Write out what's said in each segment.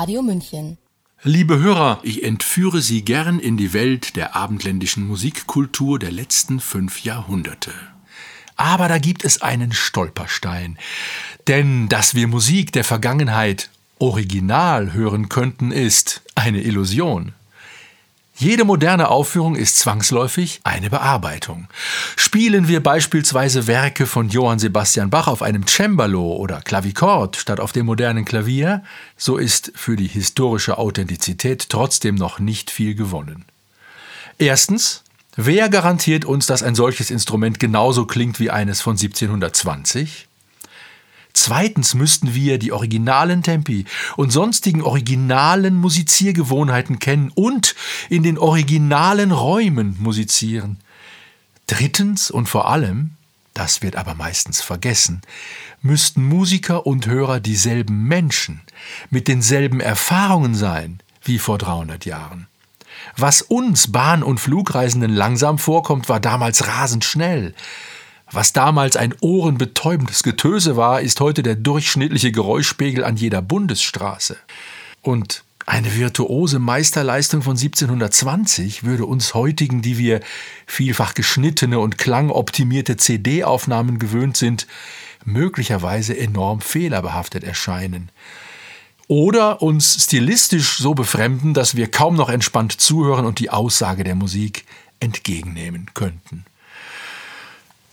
Radio München. Liebe Hörer, ich entführe Sie gern in die Welt der abendländischen Musikkultur der letzten fünf Jahrhunderte. Aber da gibt es einen Stolperstein. Denn dass wir Musik der Vergangenheit original hören könnten, ist eine Illusion. Jede moderne Aufführung ist zwangsläufig eine Bearbeitung. Spielen wir beispielsweise Werke von Johann Sebastian Bach auf einem Cembalo oder Klavichord statt auf dem modernen Klavier, so ist für die historische Authentizität trotzdem noch nicht viel gewonnen. Erstens, wer garantiert uns, dass ein solches Instrument genauso klingt wie eines von 1720? Zweitens müssten wir die originalen Tempi und sonstigen originalen Musiziergewohnheiten kennen und in den originalen Räumen musizieren. Drittens und vor allem, das wird aber meistens vergessen, müssten Musiker und Hörer dieselben Menschen mit denselben Erfahrungen sein wie vor 300 Jahren. Was uns Bahn- und Flugreisenden langsam vorkommt, war damals rasend schnell. Was damals ein ohrenbetäubendes Getöse war, ist heute der durchschnittliche Geräuschpegel an jeder Bundesstraße. Und eine virtuose Meisterleistung von 1720 würde uns heutigen, die wir vielfach geschnittene und klangoptimierte CD-Aufnahmen gewöhnt sind, möglicherweise enorm fehlerbehaftet erscheinen. Oder uns stilistisch so befremden, dass wir kaum noch entspannt zuhören und die Aussage der Musik entgegennehmen könnten.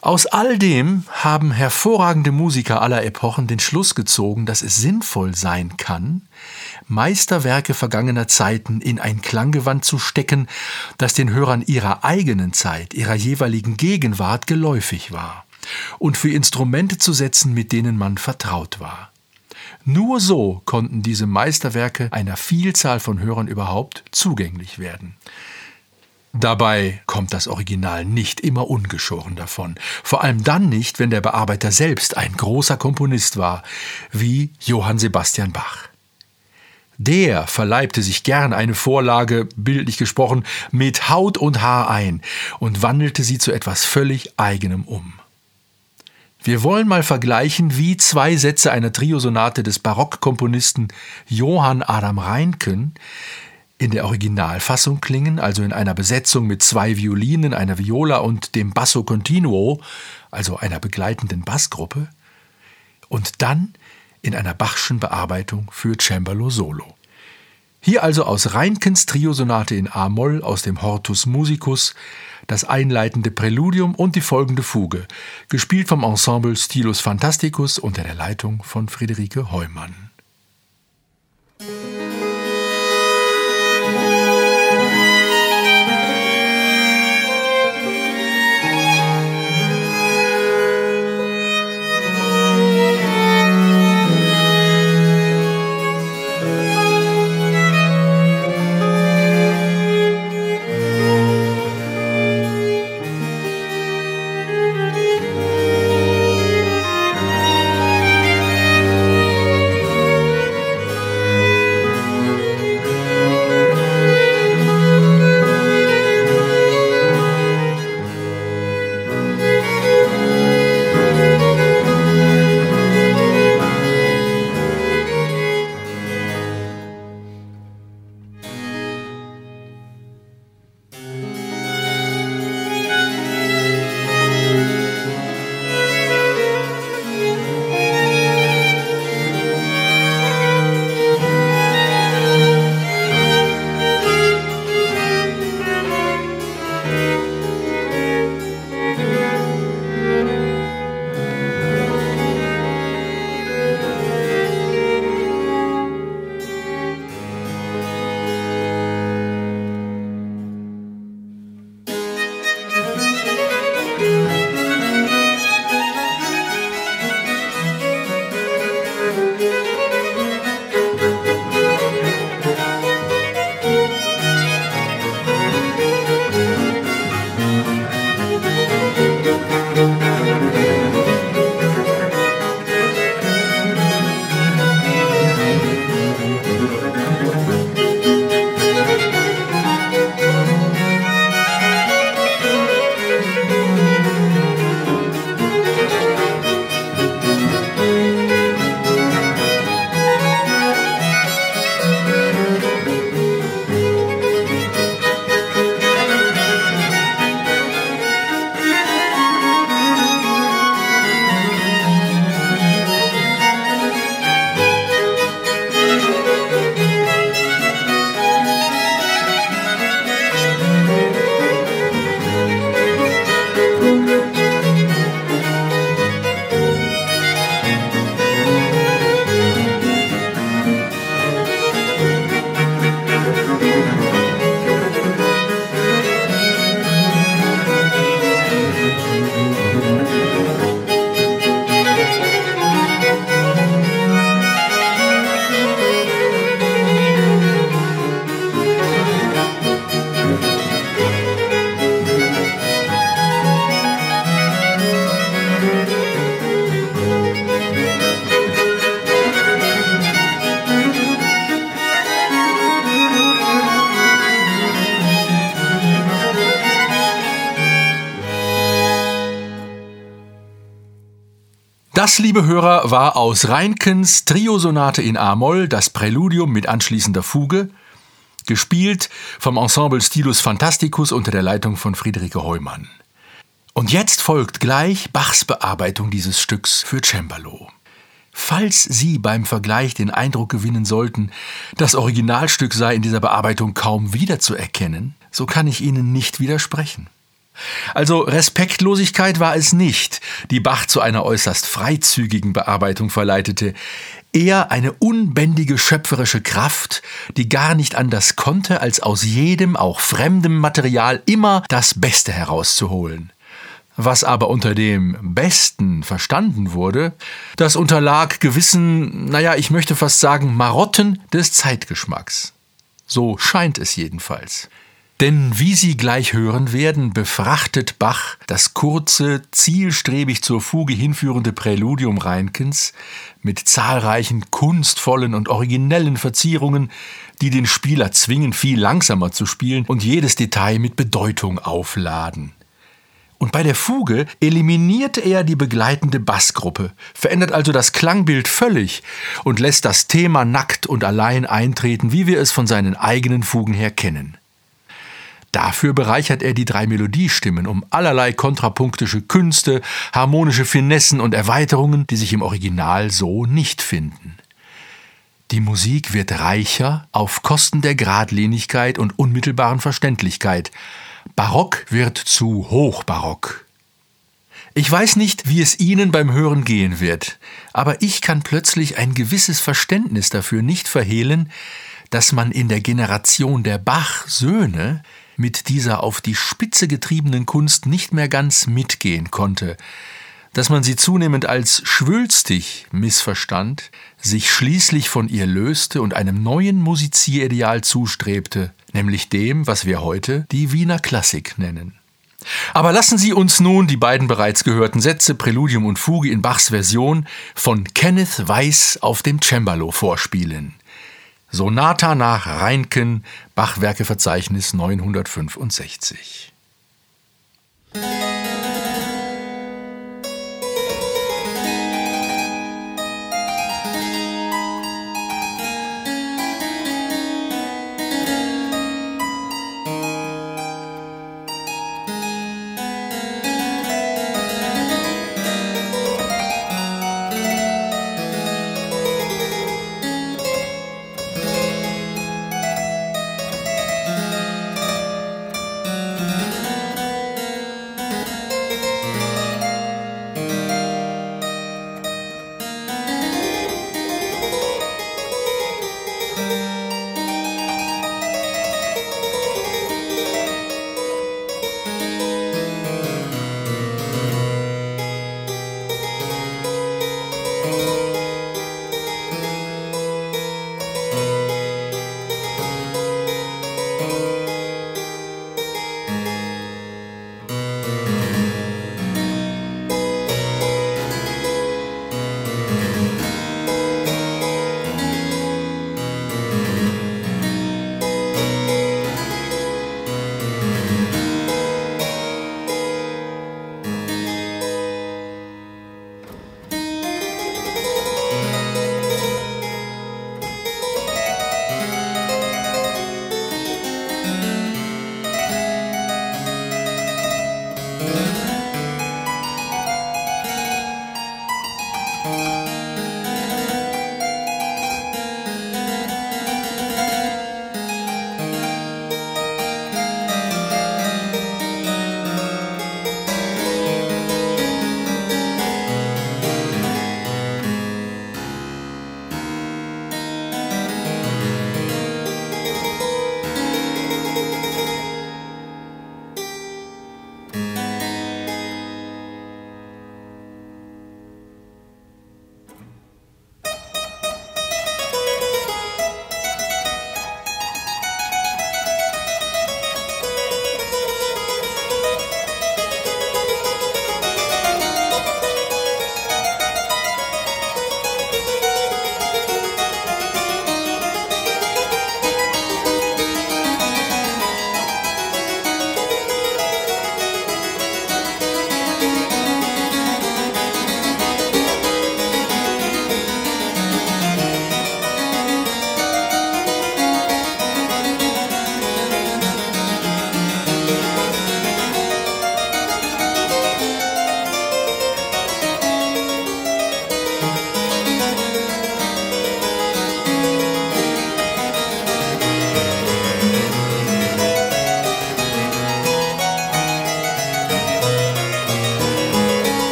Aus all dem haben hervorragende Musiker aller Epochen den Schluss gezogen, dass es sinnvoll sein kann, Meisterwerke vergangener Zeiten in ein Klanggewand zu stecken, das den Hörern ihrer eigenen Zeit, ihrer jeweiligen Gegenwart geläufig war, und für Instrumente zu setzen, mit denen man vertraut war. Nur so konnten diese Meisterwerke einer Vielzahl von Hörern überhaupt zugänglich werden. Dabei kommt das Original nicht immer ungeschoren davon. Vor allem dann nicht, wenn der Bearbeiter selbst ein großer Komponist war, wie Johann Sebastian Bach. Der verleibte sich gern eine Vorlage, bildlich gesprochen, mit Haut und Haar ein und wandelte sie zu etwas völlig eigenem um. Wir wollen mal vergleichen, wie zwei Sätze einer Triosonate des Barockkomponisten Johann Adam Reinken in der Originalfassung klingen, also in einer Besetzung mit zwei Violinen, einer Viola und dem Basso Continuo, also einer begleitenden Bassgruppe, und dann in einer Bachschen Bearbeitung für Cembalo Solo. Hier also aus Reinkens Triosonate in A-Moll aus dem Hortus Musicus das einleitende Präludium und die folgende Fuge, gespielt vom Ensemble Stilus Fantasticus unter der Leitung von Friederike Heumann. Das, liebe Hörer, war aus Reinkens Triosonate in A-Moll das Präludium mit anschließender Fuge, gespielt vom Ensemble Stilus Fantasticus unter der Leitung von Friederike Heumann. Und jetzt folgt gleich Bachs Bearbeitung dieses Stücks für Cembalo. Falls Sie beim Vergleich den Eindruck gewinnen sollten, das Originalstück sei in dieser Bearbeitung kaum wiederzuerkennen, so kann ich Ihnen nicht widersprechen. Also Respektlosigkeit war es nicht, die Bach zu einer äußerst freizügigen Bearbeitung verleitete, eher eine unbändige schöpferische Kraft, die gar nicht anders konnte, als aus jedem, auch fremdem Material immer das Beste herauszuholen. Was aber unter dem Besten verstanden wurde, das unterlag gewissen, naja, ich möchte fast sagen, Marotten des Zeitgeschmacks. So scheint es jedenfalls. Denn wie Sie gleich hören werden, befrachtet Bach das kurze, zielstrebig zur Fuge hinführende Präludium Reinkens mit zahlreichen kunstvollen und originellen Verzierungen, die den Spieler zwingen, viel langsamer zu spielen und jedes Detail mit Bedeutung aufladen. Und bei der Fuge eliminiert er die begleitende Bassgruppe, verändert also das Klangbild völlig und lässt das Thema nackt und allein eintreten, wie wir es von seinen eigenen Fugen her kennen. Dafür bereichert er die drei Melodiestimmen um allerlei kontrapunktische Künste, harmonische Finessen und Erweiterungen, die sich im Original so nicht finden. Die Musik wird reicher auf Kosten der Gradlinigkeit und unmittelbaren Verständlichkeit, Barock wird zu Hochbarock. Ich weiß nicht, wie es Ihnen beim Hören gehen wird, aber ich kann plötzlich ein gewisses Verständnis dafür nicht verhehlen, dass man in der Generation der Bach-Söhne mit dieser auf die Spitze getriebenen Kunst nicht mehr ganz mitgehen konnte, dass man sie zunehmend als schwülstig missverstand, sich schließlich von ihr löste und einem neuen Musizierideal zustrebte, nämlich dem, was wir heute die Wiener Klassik nennen. Aber lassen Sie uns nun die beiden bereits gehörten Sätze Präludium und Fuge in Bachs Version von Kenneth Weiss auf dem Cembalo vorspielen. Sonata nach Reinken, Bachwerkeverzeichnis 965.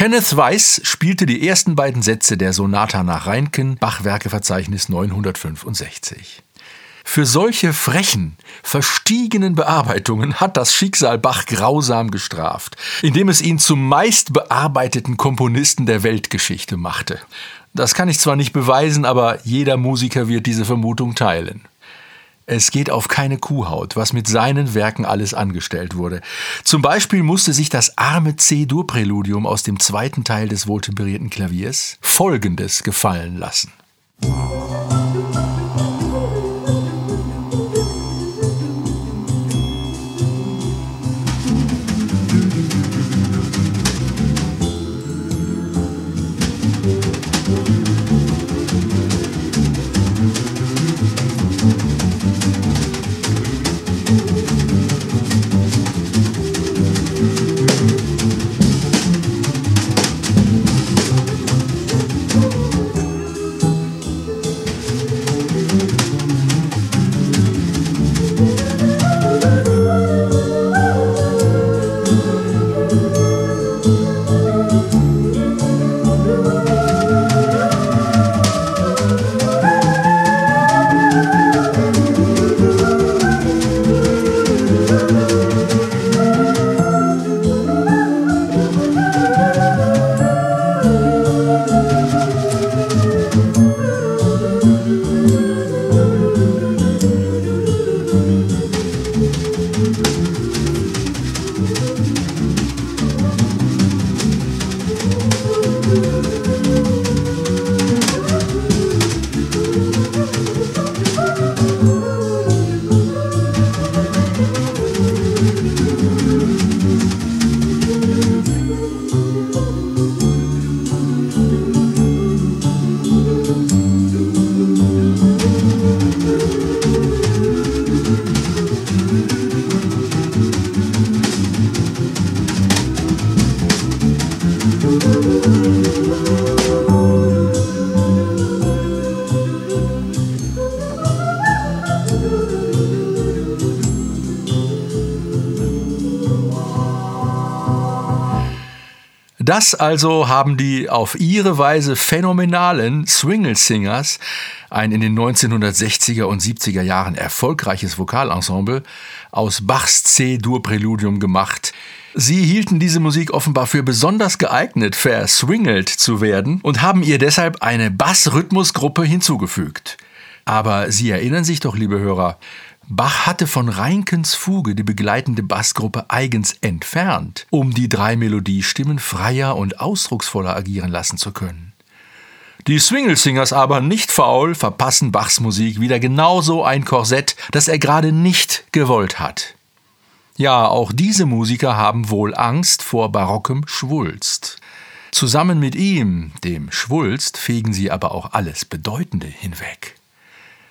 Kenneth Weiss spielte die ersten beiden Sätze der Sonata nach Reinken, Bachwerkeverzeichnis 965. Für solche frechen, verstiegenen Bearbeitungen hat das Schicksal Bach grausam gestraft, indem es ihn zum meist bearbeiteten Komponisten der Weltgeschichte machte. Das kann ich zwar nicht beweisen, aber jeder Musiker wird diese Vermutung teilen. Es geht auf keine Kuhhaut, was mit seinen Werken alles angestellt wurde. Zum Beispiel musste sich das arme C-Dur-Präludium aus dem zweiten Teil des wohltemperierten Klaviers Folgendes gefallen lassen. Das also haben die auf ihre Weise phänomenalen Swingle Singers, ein in den 1960er und 70er Jahren erfolgreiches Vokalensemble, aus Bachs C-Dur-Präludium gemacht. Sie hielten diese Musik offenbar für besonders geeignet, verswingelt zu werden und haben ihr deshalb eine Bassrhythmusgruppe hinzugefügt. Aber Sie erinnern sich doch, liebe Hörer, Bach hatte von Reinkens Fuge die begleitende Bassgruppe eigens entfernt, um die drei Melodiestimmen freier und ausdrucksvoller agieren lassen zu können. Die Swingle-Singers aber nicht faul verpassen Bachs Musik wieder genauso ein Korsett, das er gerade nicht gewollt hat. Ja, auch diese Musiker haben wohl Angst vor barockem Schwulst. Zusammen mit ihm, dem Schwulst, fegen sie aber auch alles Bedeutende hinweg.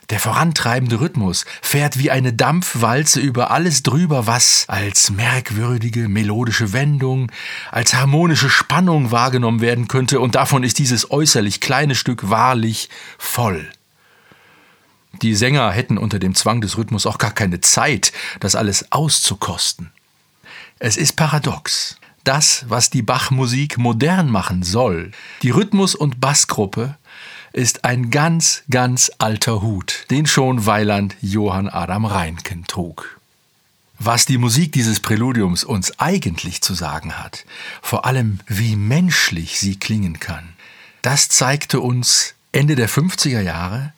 Der vorantreibende Rhythmus fährt wie eine Dampfwalze über alles drüber, was als merkwürdige melodische Wendung, als harmonische Spannung wahrgenommen werden könnte, und davon ist dieses äußerlich kleine Stück wahrlich voll. Die Sänger hätten unter dem Zwang des Rhythmus auch gar keine Zeit, das alles auszukosten. Es ist paradox. Das, was die Bachmusik modern machen soll, die Rhythmus- und Bassgruppe, ist ein ganz, ganz alter Hut, den schon Weiland Johann Adam Reinken trug. Was die Musik dieses Präludiums uns eigentlich zu sagen hat, vor allem wie menschlich sie klingen kann, das zeigte uns Ende der 50er Jahre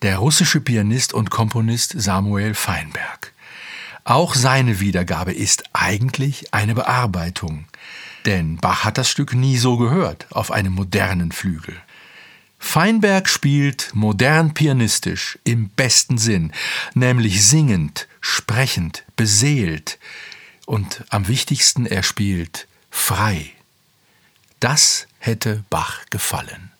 der russische Pianist und Komponist Samuel Feinberg. Auch seine Wiedergabe ist eigentlich eine Bearbeitung, denn Bach hat das Stück nie so gehört auf einem modernen Flügel. Feinberg spielt modern pianistisch im besten Sinn, nämlich singend, sprechend, beseelt und am wichtigsten er spielt frei. Das hätte Bach gefallen.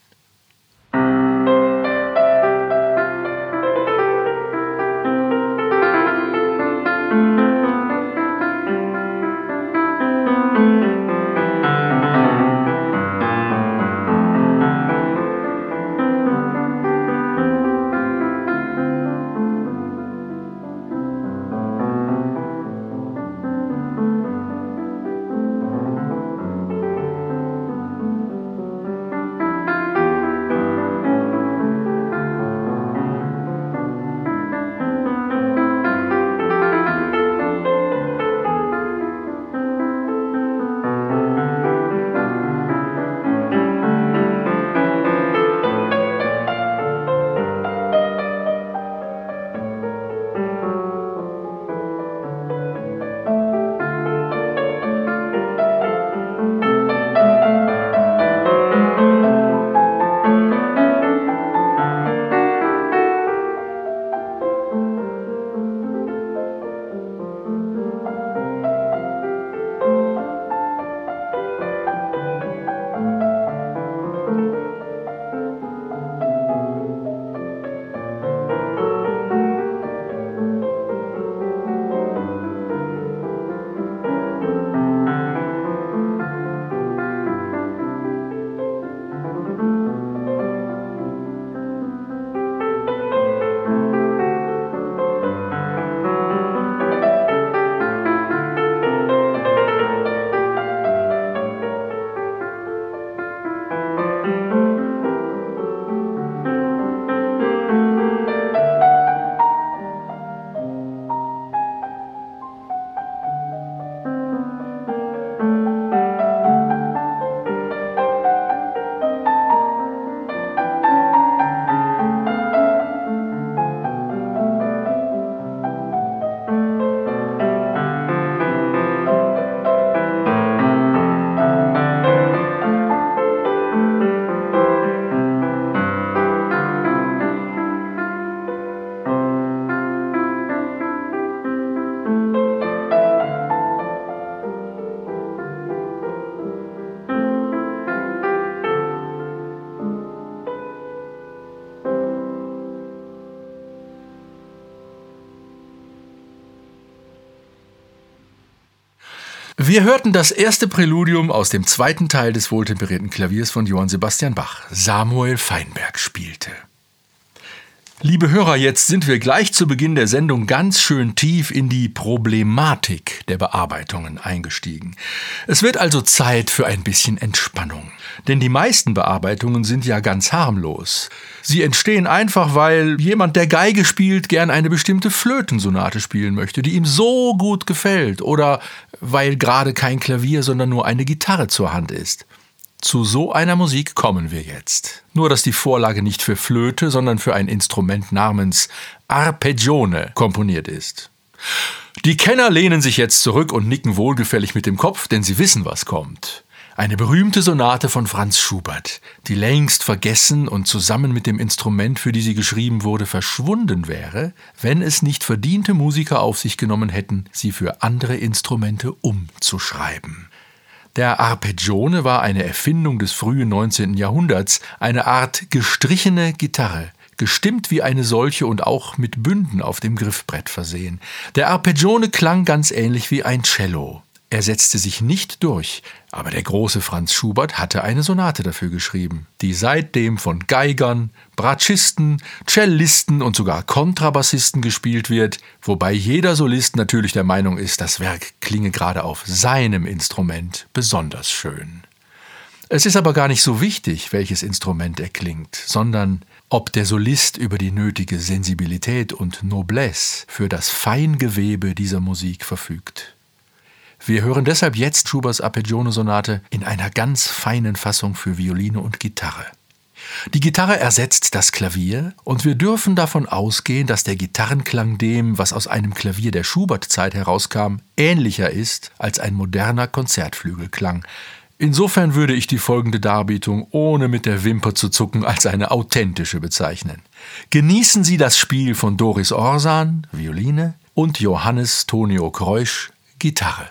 Wir hörten das erste Präludium aus dem zweiten Teil des wohltemperierten Klaviers von Johann Sebastian Bach. Samuel Feinberg spielte. Liebe Hörer, jetzt sind wir gleich zu Beginn der Sendung ganz schön tief in die Problematik der Bearbeitungen eingestiegen. Es wird also Zeit für ein bisschen Entspannung. Denn die meisten Bearbeitungen sind ja ganz harmlos. Sie entstehen einfach, weil jemand, der Geige spielt, gern eine bestimmte Flötensonate spielen möchte, die ihm so gut gefällt, oder weil gerade kein Klavier, sondern nur eine Gitarre zur Hand ist. Zu so einer Musik kommen wir jetzt. Nur dass die Vorlage nicht für Flöte, sondern für ein Instrument namens Arpeggione komponiert ist. Die Kenner lehnen sich jetzt zurück und nicken wohlgefällig mit dem Kopf, denn sie wissen, was kommt. Eine berühmte Sonate von Franz Schubert, die längst vergessen und zusammen mit dem Instrument, für die sie geschrieben wurde, verschwunden wäre, wenn es nicht verdiente Musiker auf sich genommen hätten, sie für andere Instrumente umzuschreiben. Der Arpeggione war eine Erfindung des frühen 19. Jahrhunderts, eine Art gestrichene Gitarre, gestimmt wie eine solche und auch mit Bünden auf dem Griffbrett versehen. Der Arpeggione klang ganz ähnlich wie ein Cello. Er setzte sich nicht durch, aber der große Franz Schubert hatte eine Sonate dafür geschrieben, die seitdem von Geigern, Bratschisten, Cellisten und sogar Kontrabassisten gespielt wird, wobei jeder Solist natürlich der Meinung ist, das Werk klinge gerade auf seinem Instrument besonders schön. Es ist aber gar nicht so wichtig, welches Instrument er klingt, sondern ob der Solist über die nötige Sensibilität und Noblesse für das Feingewebe dieser Musik verfügt. Wir hören deshalb jetzt Schuberts Arpeggione-Sonate in einer ganz feinen Fassung für Violine und Gitarre. Die Gitarre ersetzt das Klavier und wir dürfen davon ausgehen, dass der Gitarrenklang dem, was aus einem Klavier der Schubert-Zeit herauskam, ähnlicher ist als ein moderner Konzertflügelklang. Insofern würde ich die folgende Darbietung ohne mit der Wimper zu zucken als eine authentische bezeichnen. Genießen Sie das Spiel von Doris Orsan, Violine, und Johannes Tonio Kreusch, Gitarre.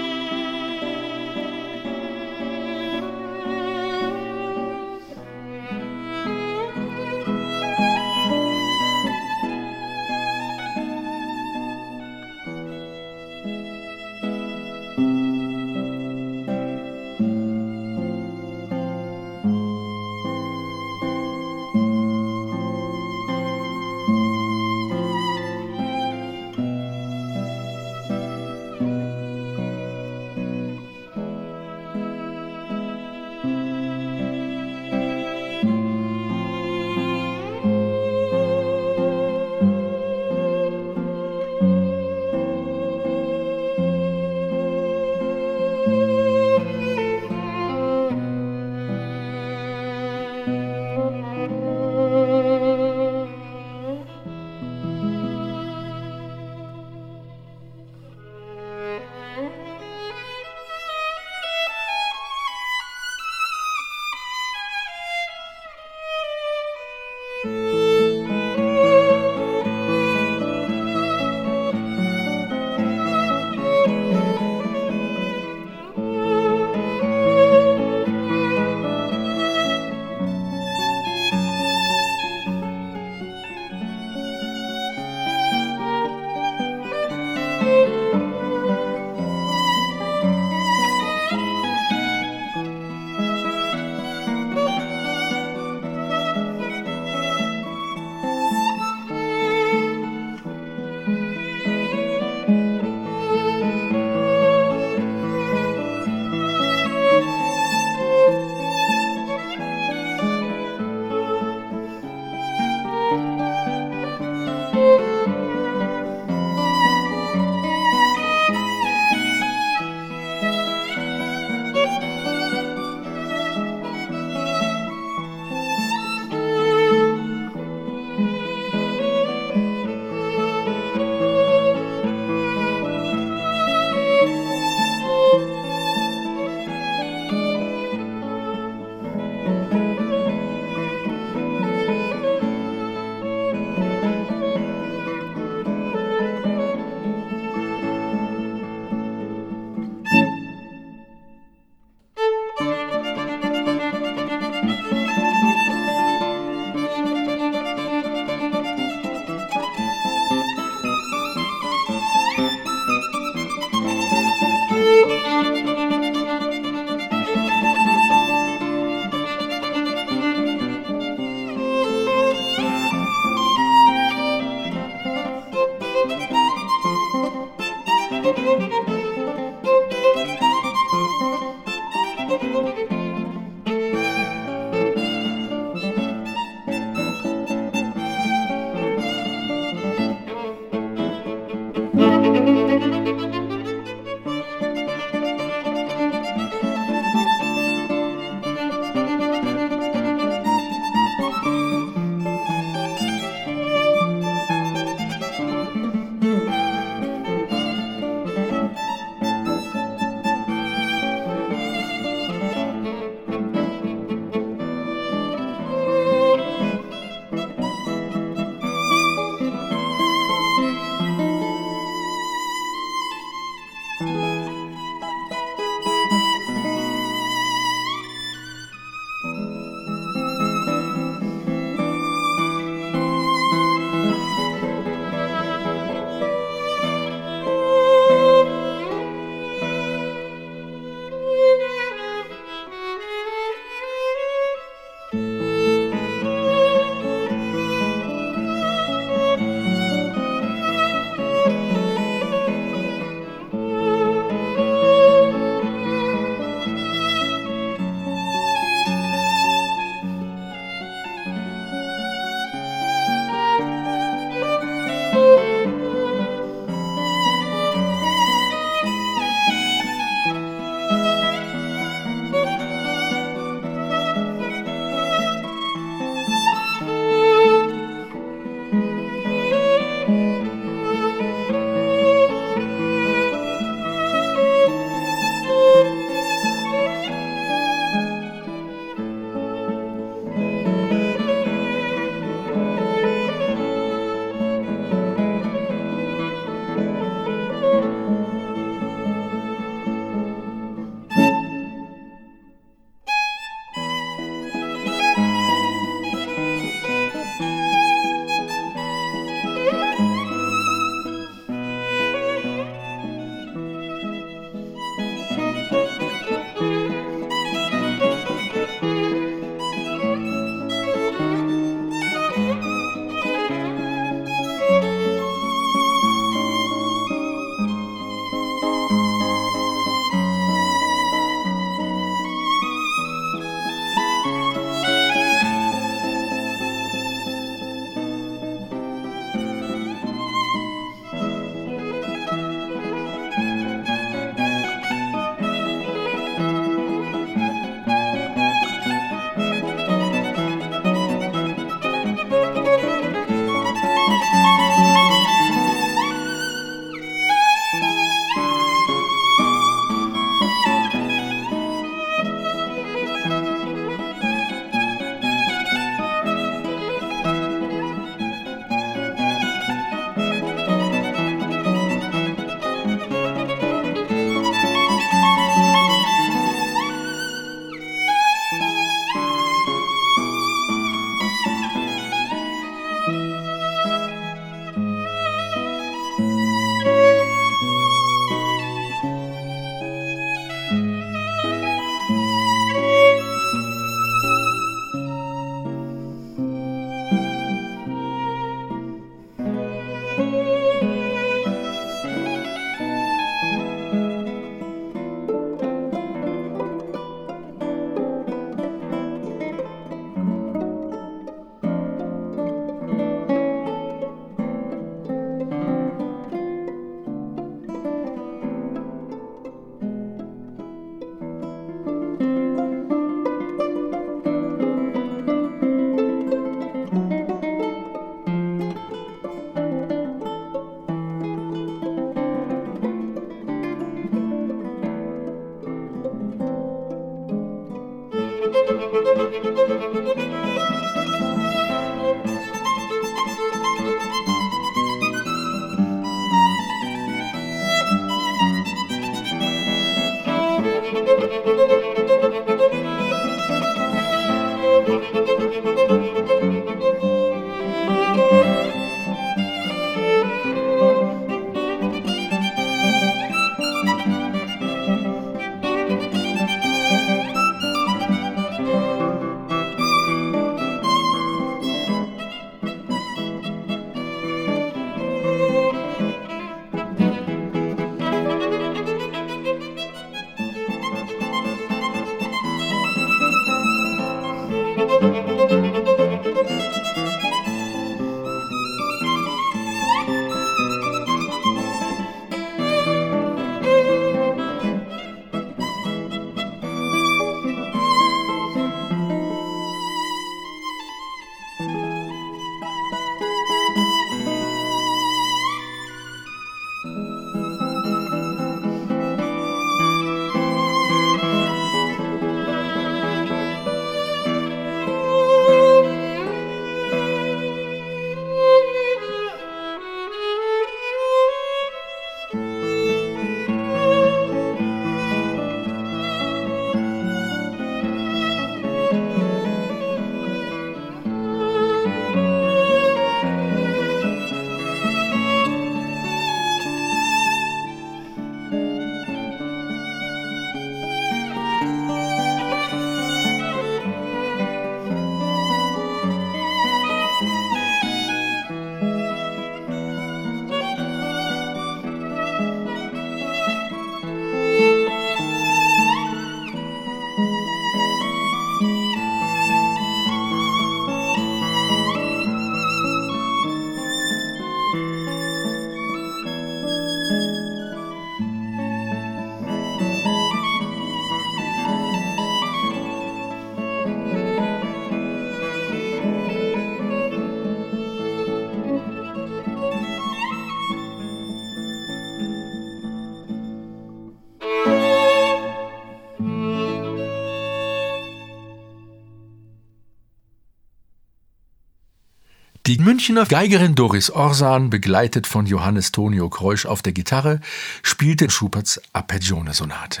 Die Münchner Geigerin Doris Orsan, begleitet von Johannes Tonio Kreusch auf der Gitarre, spielte Schuberts Arpeggione-Sonate.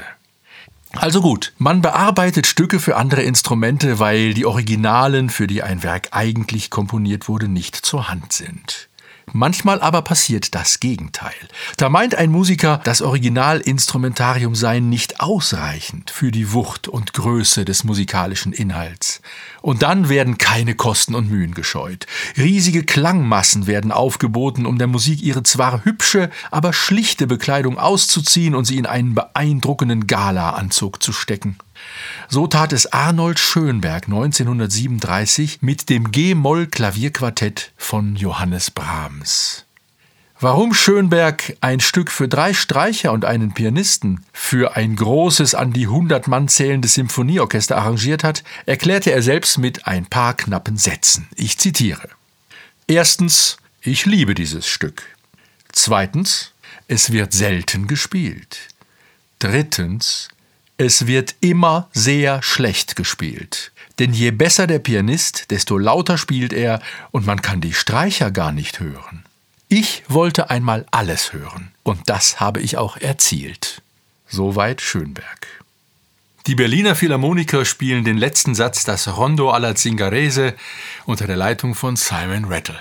Also gut, man bearbeitet Stücke für andere Instrumente, weil die Originalen, für die ein Werk eigentlich komponiert wurde, nicht zur Hand sind. Manchmal aber passiert das Gegenteil. Da meint ein Musiker, das Originalinstrumentarium sei nicht ausreichend für die Wucht und Größe des musikalischen Inhalts. Und dann werden keine Kosten und Mühen gescheut. Riesige Klangmassen werden aufgeboten, um der Musik ihre zwar hübsche, aber schlichte Bekleidung auszuziehen und sie in einen beeindruckenden Galaanzug zu stecken. So tat es Arnold Schönberg 1937 mit dem G-Moll-Klavierquartett von Johannes Brahms. Warum Schönberg ein Stück für drei Streicher und einen Pianisten für ein großes an die 100 Mann zählendes Symphonieorchester arrangiert hat, erklärte er selbst mit ein paar knappen Sätzen. Ich zitiere. Erstens, ich liebe dieses Stück. Zweitens, es wird selten gespielt. Drittens, es wird immer sehr schlecht gespielt. Denn je besser der Pianist, desto lauter spielt er und man kann die Streicher gar nicht hören. Ich wollte einmal alles hören und das habe ich auch erzielt. Soweit Schönberg. Die Berliner Philharmoniker spielen den letzten Satz das Rondo alla Zingarese unter der Leitung von Simon Rattle.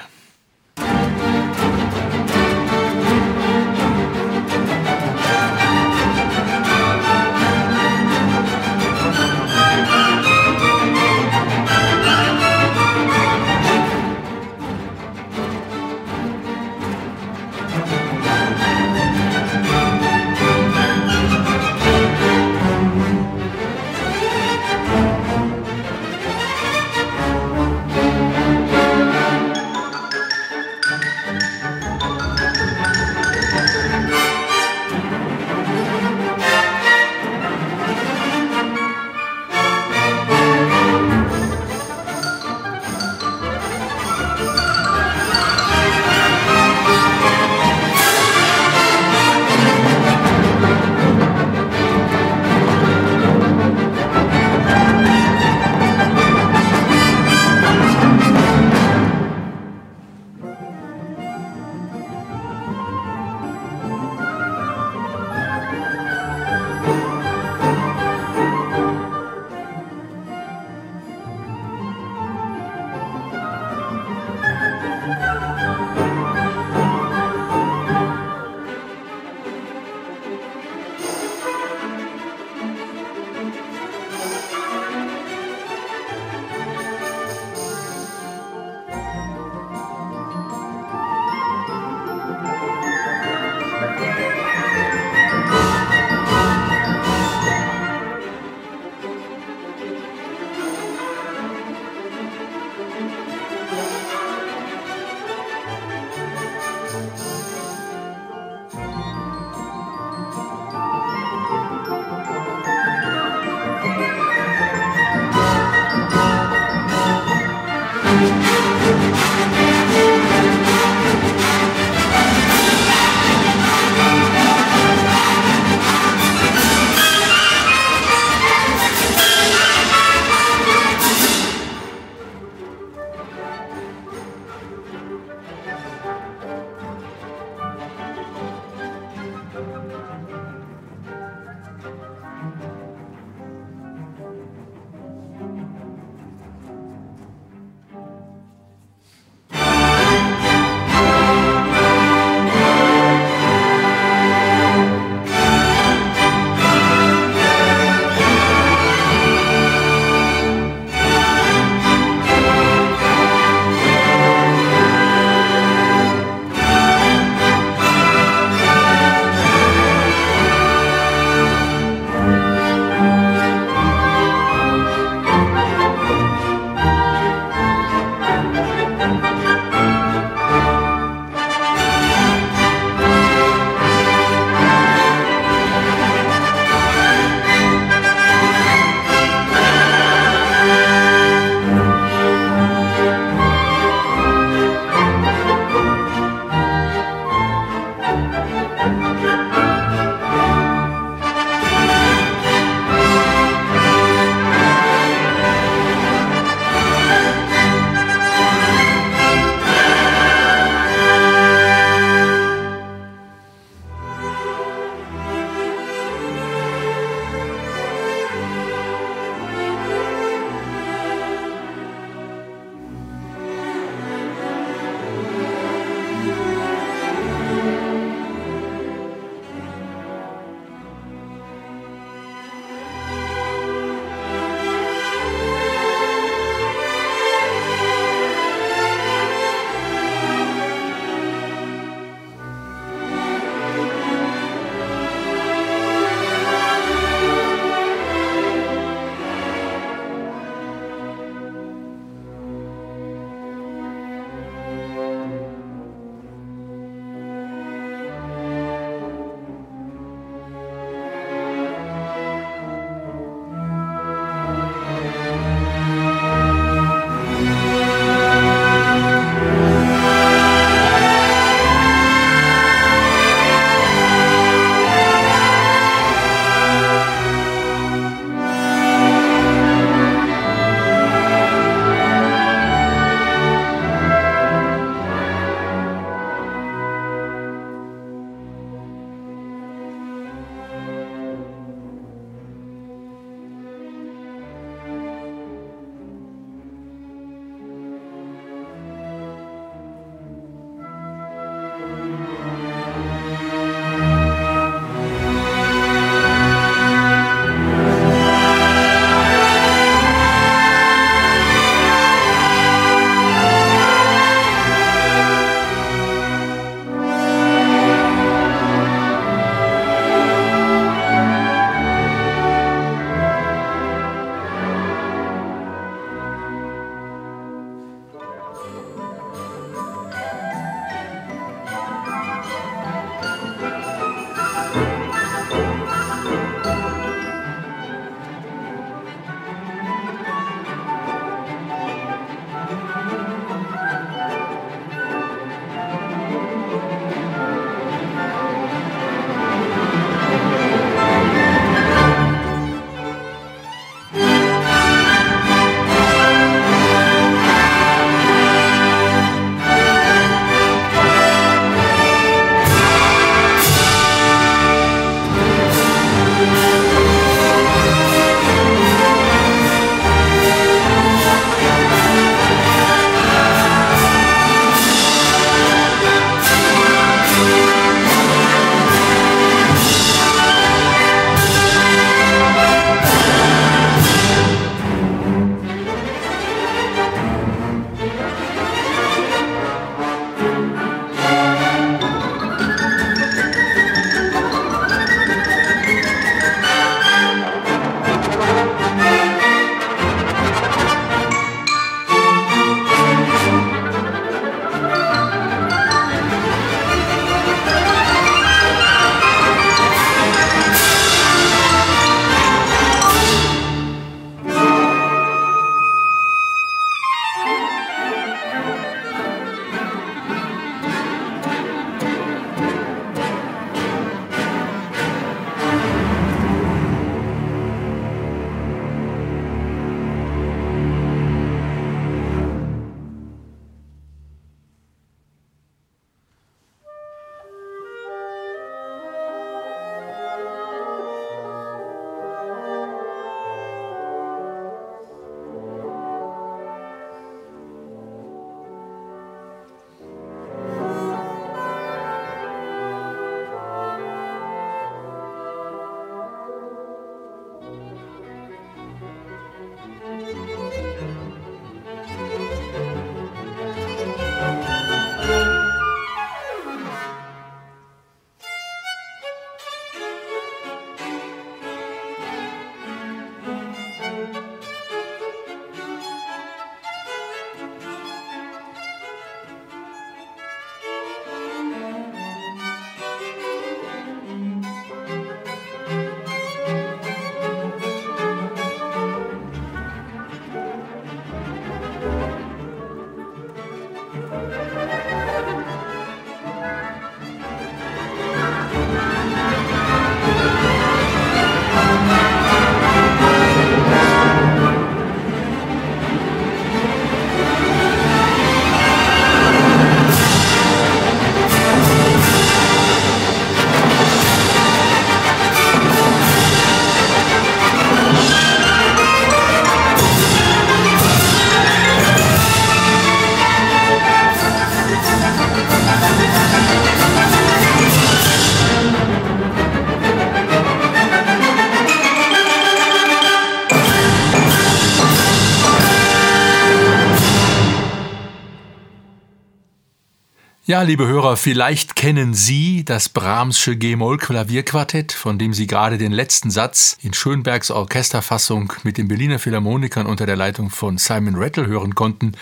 Ja, liebe Hörer, vielleicht kennen Sie das Brahmsche G-Moll-Klavierquartett, von dem Sie gerade den letzten Satz in Schönbergs Orchesterfassung mit den Berliner Philharmonikern unter der Leitung von Simon Rattle hören konnten,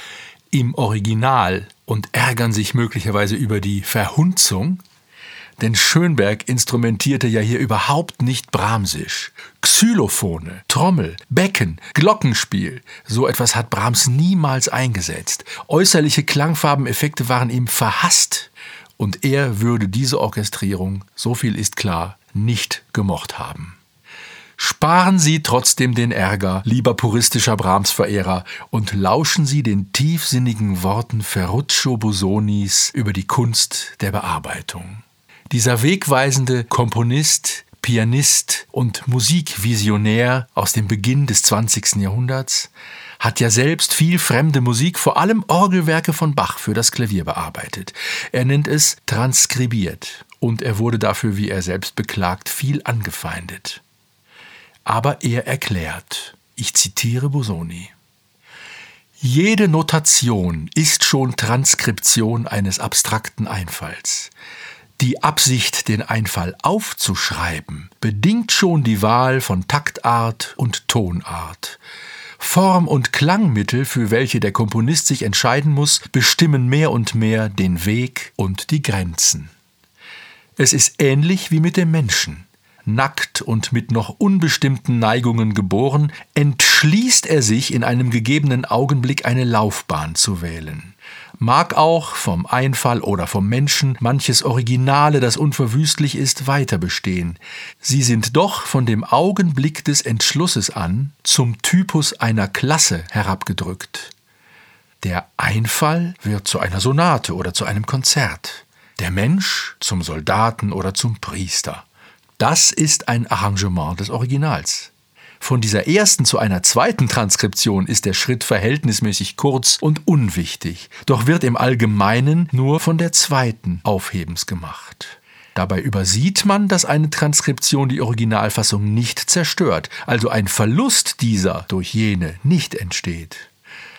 im Original und ärgern sich möglicherweise über die Verhunzung. Denn Schönberg instrumentierte ja hier überhaupt nicht Brahmsisch. Xylophone, Trommel, Becken, Glockenspiel, so etwas hat Brahms niemals eingesetzt. Äußerliche Klangfarbeneffekte waren ihm verhasst. Und er würde diese Orchestrierung, so viel ist klar, nicht gemocht haben. Sparen Sie trotzdem den Ärger, lieber puristischer Brahms-Verehrer, und lauschen Sie den tiefsinnigen Worten Ferruccio Bosonis über die Kunst der Bearbeitung. Dieser wegweisende Komponist, Pianist und Musikvisionär aus dem Beginn des 20. Jahrhunderts hat ja selbst viel fremde Musik, vor allem Orgelwerke von Bach für das Klavier bearbeitet. Er nennt es transkribiert und er wurde dafür, wie er selbst beklagt, viel angefeindet. Aber er erklärt, ich zitiere Bosoni, jede Notation ist schon Transkription eines abstrakten Einfalls. Die Absicht, den Einfall aufzuschreiben, bedingt schon die Wahl von Taktart und Tonart. Form und Klangmittel, für welche der Komponist sich entscheiden muss, bestimmen mehr und mehr den Weg und die Grenzen. Es ist ähnlich wie mit dem Menschen nackt und mit noch unbestimmten Neigungen geboren, entschließt er sich in einem gegebenen Augenblick eine Laufbahn zu wählen. Mag auch vom Einfall oder vom Menschen manches Originale, das unverwüstlich ist, weiter bestehen. Sie sind doch von dem Augenblick des Entschlusses an zum Typus einer Klasse herabgedrückt. Der Einfall wird zu einer Sonate oder zu einem Konzert, der Mensch zum Soldaten oder zum Priester. Das ist ein Arrangement des Originals. Von dieser ersten zu einer zweiten Transkription ist der Schritt verhältnismäßig kurz und unwichtig, doch wird im Allgemeinen nur von der zweiten Aufhebens gemacht. Dabei übersieht man, dass eine Transkription die Originalfassung nicht zerstört, also ein Verlust dieser durch jene nicht entsteht.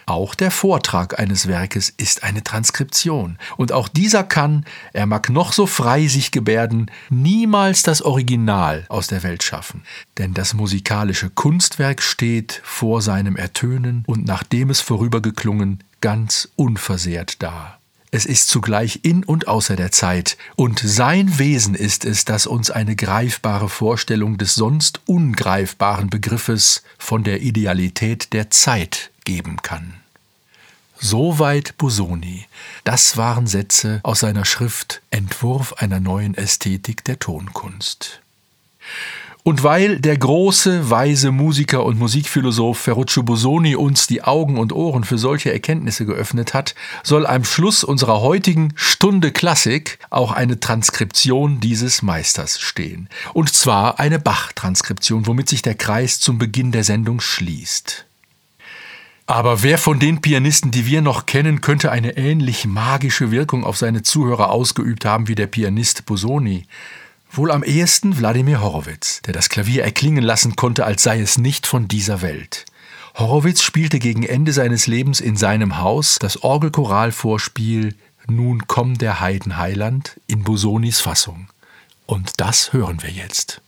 Auch der Vortrag eines Werkes ist eine Transkription. Und auch dieser kann, er mag noch so frei sich gebärden, niemals das Original aus der Welt schaffen. Denn das musikalische Kunstwerk steht vor seinem Ertönen und nachdem es vorübergeklungen, ganz unversehrt da. Es ist zugleich in und außer der Zeit, und sein Wesen ist es, das uns eine greifbare Vorstellung des sonst ungreifbaren Begriffes von der Idealität der Zeit geben kann. Soweit Busoni. Das waren Sätze aus seiner Schrift Entwurf einer neuen Ästhetik der Tonkunst. Und weil der große, weise Musiker und Musikphilosoph Ferruccio Busoni uns die Augen und Ohren für solche Erkenntnisse geöffnet hat, soll am Schluss unserer heutigen Stunde Klassik auch eine Transkription dieses Meisters stehen. Und zwar eine Bach-Transkription, womit sich der Kreis zum Beginn der Sendung schließt. Aber wer von den Pianisten, die wir noch kennen, könnte eine ähnlich magische Wirkung auf seine Zuhörer ausgeübt haben wie der Pianist Busoni? Wohl am ehesten Wladimir Horowitz, der das Klavier erklingen lassen konnte, als sei es nicht von dieser Welt. Horowitz spielte gegen Ende seines Lebens in seinem Haus das Orgelchoralvorspiel Nun komm der Heidenheiland in Busonis Fassung. Und das hören wir jetzt.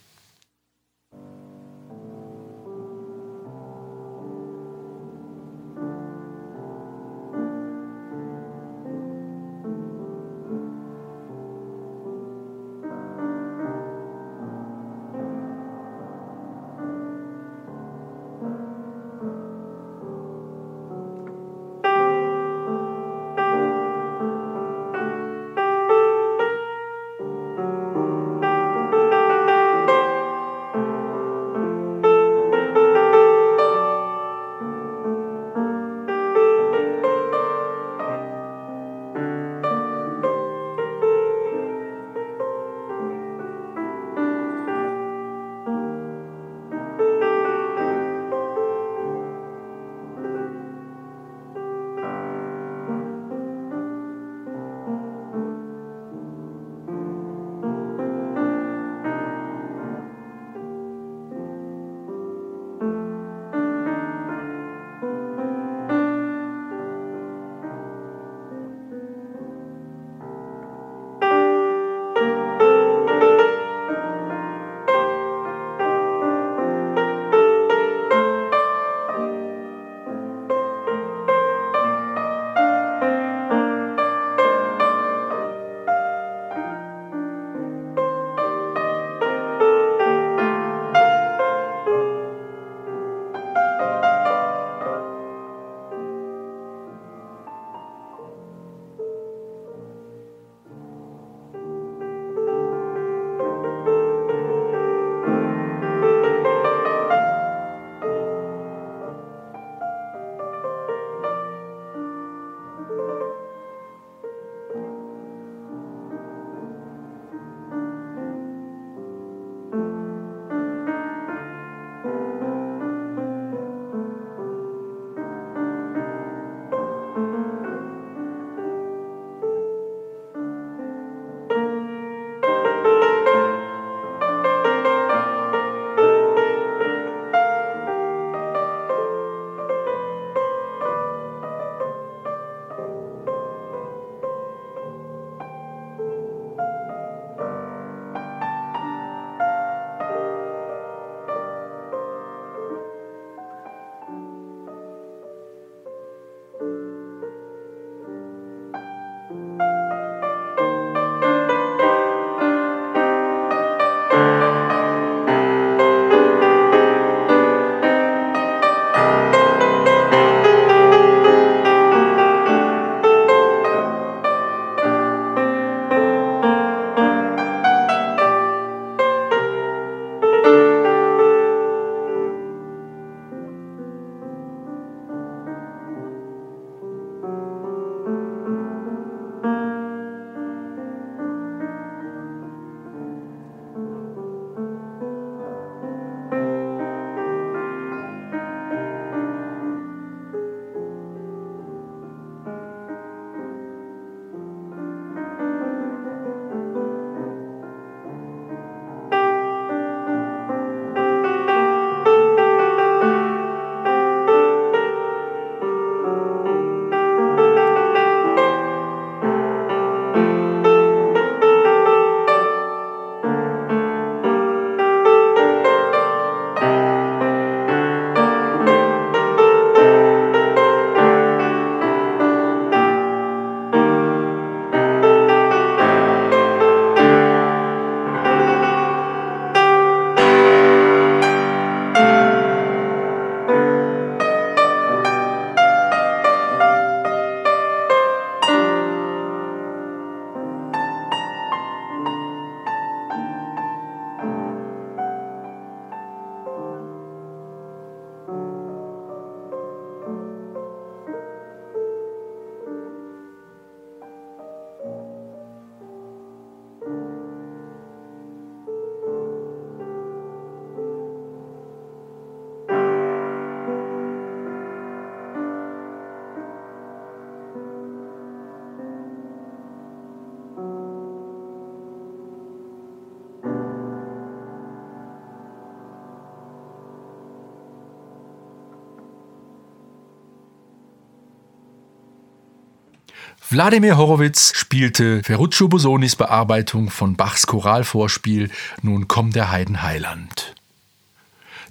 Wladimir Horowitz spielte Ferruccio Bosonis Bearbeitung von Bachs Choralvorspiel Nun kommt der Heiden Heiland.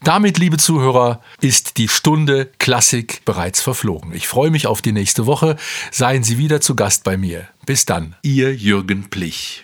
Damit, liebe Zuhörer, ist die Stunde Klassik bereits verflogen. Ich freue mich auf die nächste Woche. Seien Sie wieder zu Gast bei mir. Bis dann, Ihr Jürgen Plich.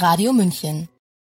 Radio München